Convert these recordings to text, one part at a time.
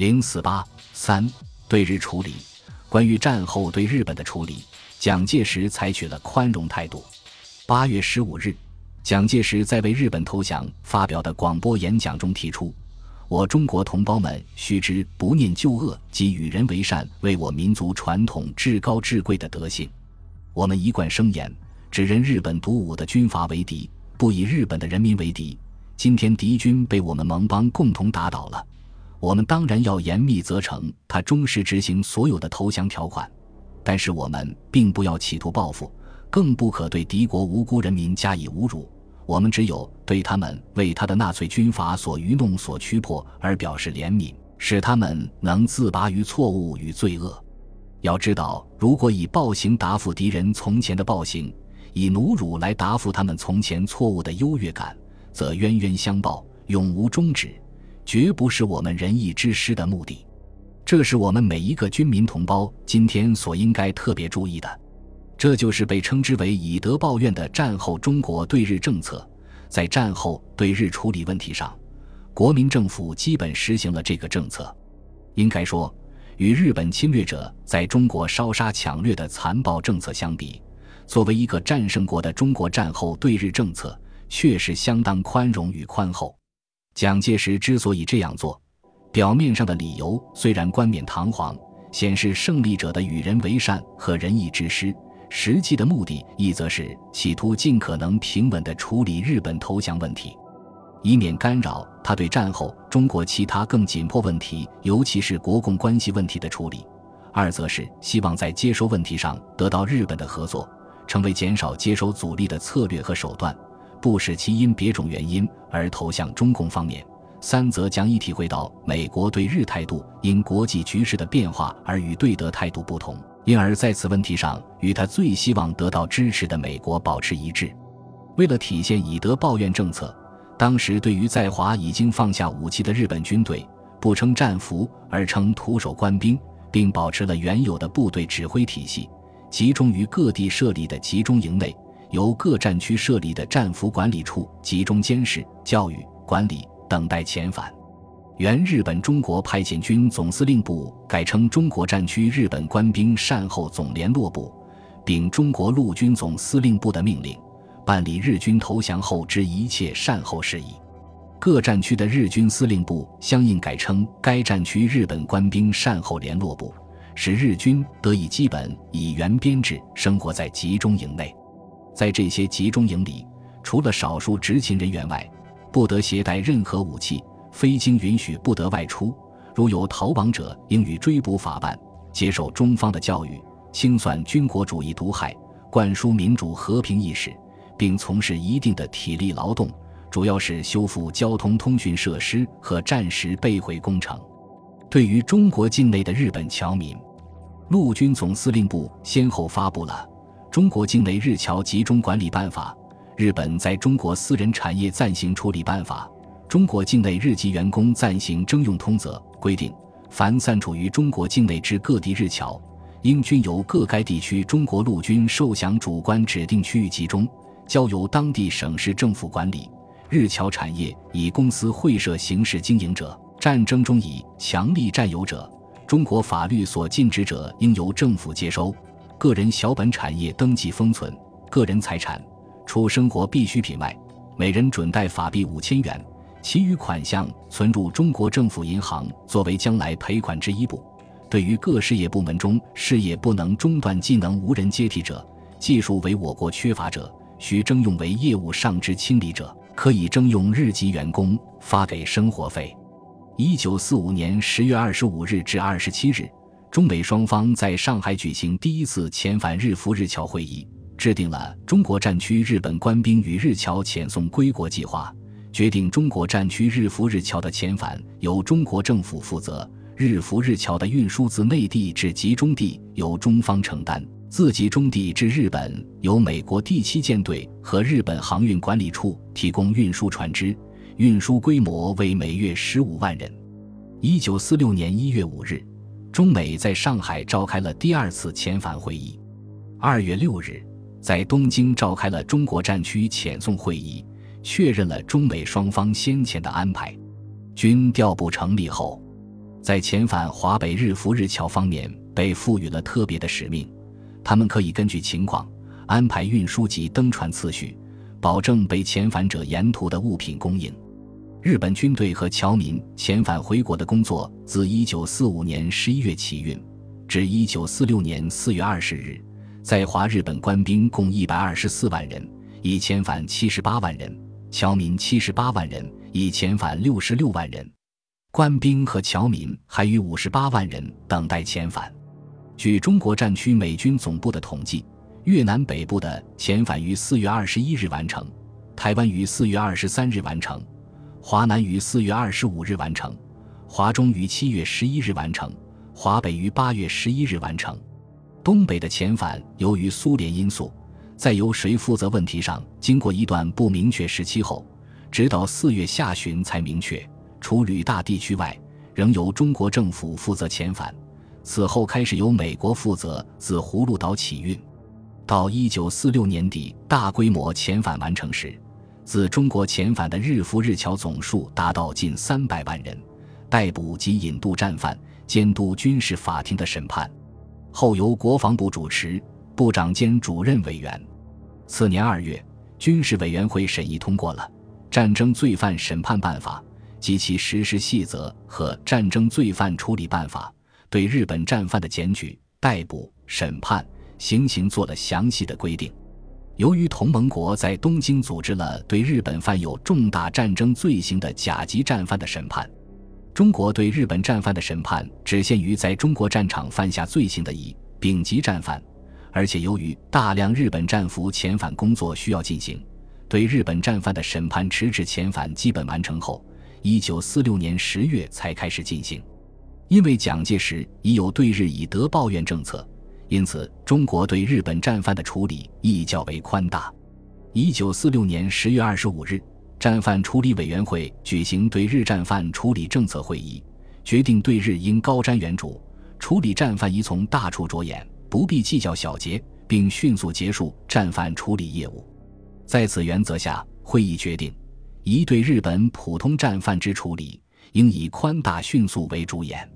零四八三对日处理，关于战后对日本的处理，蒋介石采取了宽容态度。八月十五日，蒋介石在为日本投降发表的广播演讲中提出：“我中国同胞们须知不念旧恶及与人为善，为我民族传统至高至贵的德性。我们一贯声言，只认日本独武的军阀为敌，不以日本的人民为敌。今天敌军被我们盟邦共同打倒了。”我们当然要严密责成他忠实执行所有的投降条款，但是我们并不要企图报复，更不可对敌国无辜人民加以侮辱。我们只有对他们为他的纳粹军阀所愚弄、所屈迫而表示怜悯，使他们能自拔于错误与罪恶。要知道，如果以暴行答复敌人从前的暴行，以奴辱来答复他们从前错误的优越感，则冤冤相报，永无终止。绝不是我们仁义之师的目的，这是我们每一个军民同胞今天所应该特别注意的。这就是被称之为以德报怨的战后中国对日政策。在战后对日处理问题上，国民政府基本实行了这个政策。应该说，与日本侵略者在中国烧杀抢掠的残暴政策相比，作为一个战胜国的中国战后对日政策确实相当宽容与宽厚。蒋介石之所以这样做，表面上的理由虽然冠冕堂皇，显示胜利者的与人为善和仁义之师，实际的目的亦则是企图尽可能平稳地处理日本投降问题，以免干扰他对战后中国其他更紧迫问题，尤其是国共关系问题的处理；二则是希望在接收问题上得到日本的合作，成为减少接收阻力的策略和手段。不使其因别种原因而投向中共方面；三则将以体会到美国对日态度因国际局势的变化而与对德态度不同，因而在此问题上与他最希望得到支持的美国保持一致。为了体现以德报怨政策，当时对于在华已经放下武器的日本军队，不称战俘而称徒手官兵，并保持了原有的部队指挥体系，集中于各地设立的集中营内。由各战区设立的战俘管理处集中监视、教育、管理，等待遣返。原日本中国派遣军总司令部改称中国战区日本官兵善后总联络部，并中国陆军总司令部的命令，办理日军投降后之一切善后事宜。各战区的日军司令部相应改称该战区日本官兵善后联络部，使日军得以基本以原编制生活在集中营内。在这些集中营里，除了少数执勤人员外，不得携带任何武器，非经允许不得外出。如有逃亡者，应予追捕法办，接受中方的教育，清算军国主义毒害，灌输民主和平意识，并从事一定的体力劳动，主要是修复交通通讯设施和战时被毁工程。对于中国境内的日本侨民，陆军总司令部先后发布了。中国境内日侨集中管理办法、日本在中国私人产业暂行处理办法、中国境内日籍员工暂行征用通则规定，凡散处于中国境内之各地日侨，应均由各该地区中国陆军受降主官指定区域集中，交由当地省市政府管理。日侨产业以公司会社形式经营者，战争中以强力占有者，中国法律所禁止者，应由政府接收。个人小本产业登记封存，个人财产除生活必需品外，每人准贷法币五千元，其余款项存入中国政府银行，作为将来赔款之一部。对于各事业部门中事业不能中断、技能无人接替者，技术为我国缺乏者，需征用为业务上之清理者，可以征用日籍员工发给生活费。一九四五年十月二十五日至二十七日。中美双方在上海举行第一次遣返日俘日侨会议，制定了中国战区日本官兵与日侨遣送归国计划，决定中国战区日俘日侨的遣返由中国政府负责，日俘日侨的运输自内地至集中地由中方承担，自集中地至日本由美国第七舰队和日本航运管理处提供运输船只，运输规模为每月十五万人。一九四六年一月五日。中美在上海召开了第二次遣返会议，二月六日，在东京召开了中国战区遣送会议，确认了中美双方先前的安排。军调部成立后，在遣返华北日浮日侨方面被赋予了特别的使命，他们可以根据情况安排运输及登船次序，保证被遣返者沿途的物品供应。日本军队和侨民遣返回国的工作自1945年11月起运，至1946年4月20日，在华日本官兵共124万人，已遣返78万人；侨民78万人，已遣返66万人。官兵和侨民还余58万人等待遣返。据中国战区美军总部的统计，越南北部的遣返于4月21日完成，台湾于4月23日完成。华南于四月二十五日完成，华中于七月十一日完成，华北于八月十一日完成。东北的遣返由于苏联因素，在由谁负责问题上经过一段不明确时期后，直到四月下旬才明确。除旅大地区外，仍由中国政府负责遣返。此后开始由美国负责自葫芦岛起运。到一九四六年底，大规模遣返完成时。自中国遣返的日俘日侨总数达到近三百万人，逮捕及引渡战犯，监督军事法庭的审判，后由国防部主持，部长兼主任委员。次年二月，军事委员会审议通过了《战争罪犯审判办法》及其实施细则和《战争罪犯处理办法》，对日本战犯的检举、逮捕、审判、行刑做了详细的规定。由于同盟国在东京组织了对日本犯有重大战争罪行的甲级战犯的审判，中国对日本战犯的审判只限于在中国战场犯下罪行的乙、丙级战犯，而且由于大量日本战俘遣返工作需要进行，对日本战犯的审判迟至遣返基本完成后，一九四六年十月才开始进行。因为蒋介石已有对日以德报怨政策。因此，中国对日本战犯的处理亦较为宽大。一九四六年十月二十五日，战犯处理委员会举行对日战犯处理政策会议，决定对日应高瞻远瞩，处理战犯宜从大处着眼，不必计较小节，并迅速结束战犯处理业务。在此原则下，会议决定，宜对日本普通战犯之处理，应以宽大迅速为主眼。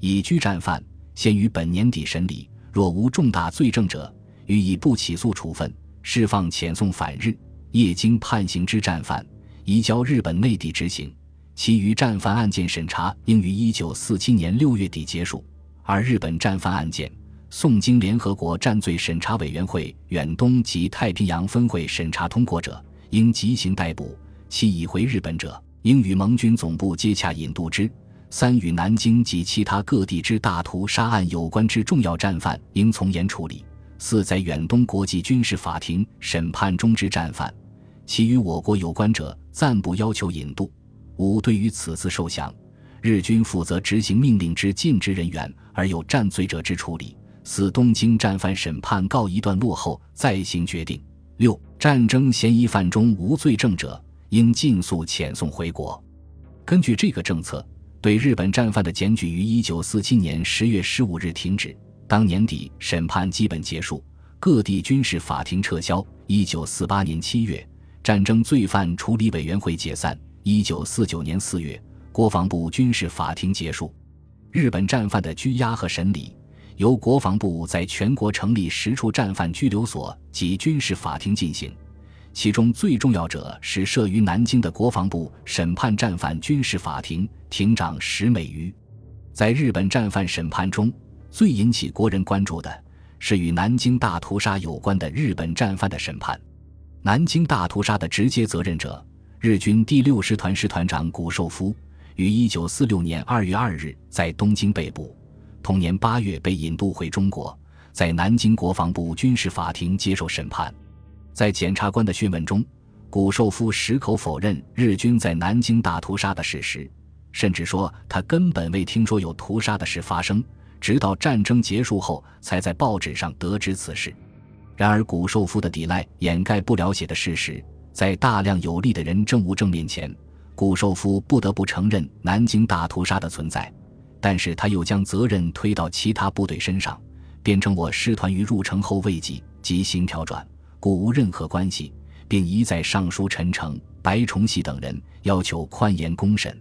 已居战犯，先于本年底审理。若无重大罪证者，予以不起诉处分，释放遣送返日。业经判刑之战犯，移交日本内地执行。其余战犯案件审查，应于一九四七年六月底结束。而日本战犯案件，送经联合国战罪审查委员会远东及太平洋分会审查通过者，应即行逮捕；其已回日本者，应与盟军总部接洽引渡之。三与南京及其他各地之大屠杀案有关之重要战犯，应从严处理。四在远东国际军事法庭审判中之战犯，其余我国有关者暂不要求引渡。五对于此次受降，日军负责执行命令之尽职人员而有战罪者之处理。四东京战犯审判告一段落后再行决定。六战争嫌疑犯中无罪证者，应尽速遣送回国。根据这个政策。对日本战犯的检举于一九四七年十月十五日停止，当年底审判基本结束，各地军事法庭撤销。一九四八年七月，战争罪犯处理委员会解散。一九四九年四月，国防部军事法庭结束。日本战犯的拘押和审理，由国防部在全国成立十处战犯拘留所及军事法庭进行。其中最重要者是设于南京的国防部审判战犯军事法庭，庭长石美瑜。在日本战犯审判中，最引起国人关注的是与南京大屠杀有关的日本战犯的审判。南京大屠杀的直接责任者，日军第六师团师团长谷寿夫，于一九四六年二月二日在东京被捕，同年八月被引渡回中国，在南京国防部军事法庭接受审判。在检察官的讯问中，谷寿夫矢口否认日军在南京大屠杀的事实，甚至说他根本未听说有屠杀的事发生，直到战争结束后才在报纸上得知此事。然而，谷寿夫的抵赖掩盖不了写的事实，在大量有力的人证物证面前，谷寿夫不得不承认南京大屠杀的存在，但是他又将责任推到其他部队身上，辩称我师团于入城后未及即行调转。故无任何关系，并一再上书陈诚、白崇禧等人，要求宽严公审。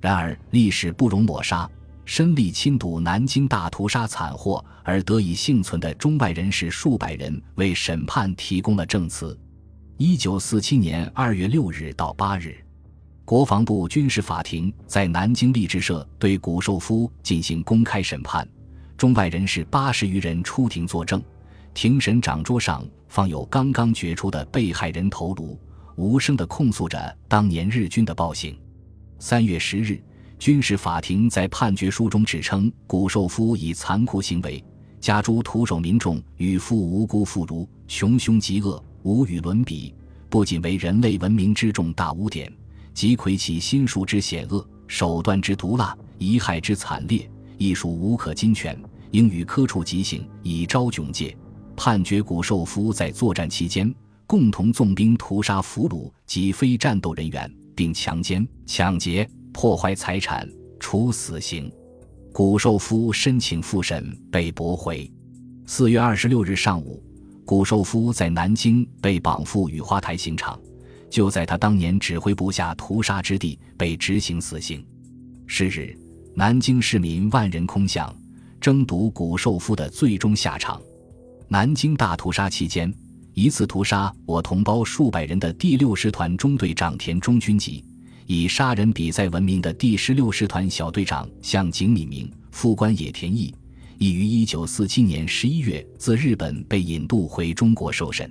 然而历史不容抹杀，身历亲睹南京大屠杀惨祸而得以幸存的中外人士数百人为审判提供了证词。一九四七年二月六日到八日，国防部军事法庭在南京励志社对谷寿夫进行公开审判，中外人士八十余人出庭作证。庭审长桌上放有刚刚决出的被害人头颅，无声地控诉着当年日军的暴行。三月十日，军事法庭在判决书中指称，谷寿夫以残酷行为加诸徒手民众与父无辜妇孺，穷凶极恶，无与伦比，不仅为人类文明之重大污点，即窥其心术之险恶，手段之毒辣，遗害之惨烈，亦属无可金权，应予科处极刑，以昭炯戒。判决谷寿夫在作战期间共同纵兵屠杀俘虏及非战斗人员，并强奸、抢劫、破坏财产，处死刑。谷寿夫申请复审被驳回。四月二十六日上午，谷寿夫在南京被绑赴雨花台刑场，就在他当年指挥部下屠杀之地被执行死刑。是日，南京市民万人空巷，争夺谷寿夫的最终下场。南京大屠杀期间，一次屠杀我同胞数百人的第六师团中队长田中军吉，以杀人比赛闻名的第十六师团小队长向井敏明、副官野田义，已于一九四七年十一月自日本被引渡回中国受审。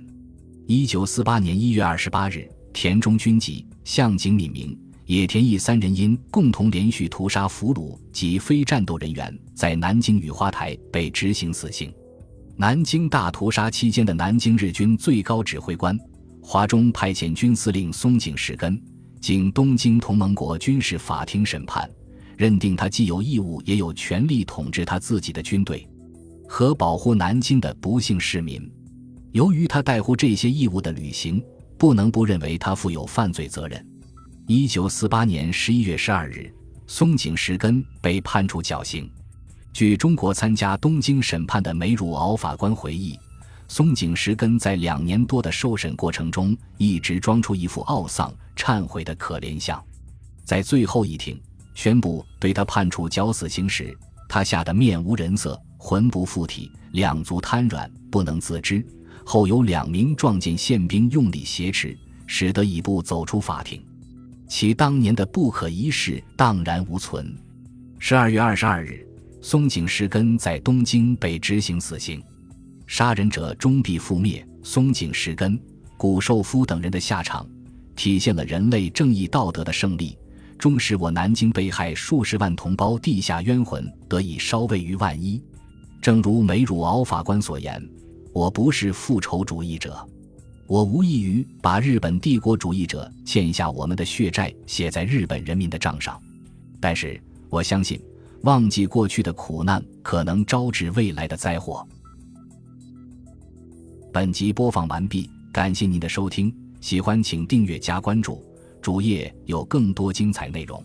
一九四八年一月二十八日，田中军吉、向井敏明、野田义三人因共同连续屠杀俘虏及非战斗人员，在南京雨花台被执行死刑。南京大屠杀期间的南京日军最高指挥官、华中派遣军司令松井石根，经东京同盟国军事法庭审判，认定他既有义务也有权利统治他自己的军队和保护南京的不幸市民。由于他代乎这些义务的履行，不能不认为他负有犯罪责任。一九四八年十一月十二日，松井石根被判处绞刑。据中国参加东京审判的梅汝敖法官回忆，松井石根在两年多的受审过程中，一直装出一副懊丧、忏悔的可怜相。在最后一庭宣布对他判处绞死刑时，他吓得面无人色，魂不附体，两足瘫软，不能自知。后有两名撞见宪兵用力挟持，使得一步走出法庭，其当年的不可一世荡然无存。十二月二十二日。松井石根在东京被执行死刑，杀人者终必覆灭。松井石根、谷寿夫等人的下场，体现了人类正义道德的胜利，终使我南京被害数十万同胞地下冤魂得以稍位于万一。正如梅汝敖法官所言：“我不是复仇主义者，我无异于把日本帝国主义者欠下我们的血债写在日本人民的账上。”但是我相信。忘记过去的苦难，可能招致未来的灾祸。本集播放完毕，感谢您的收听，喜欢请订阅加关注，主页有更多精彩内容。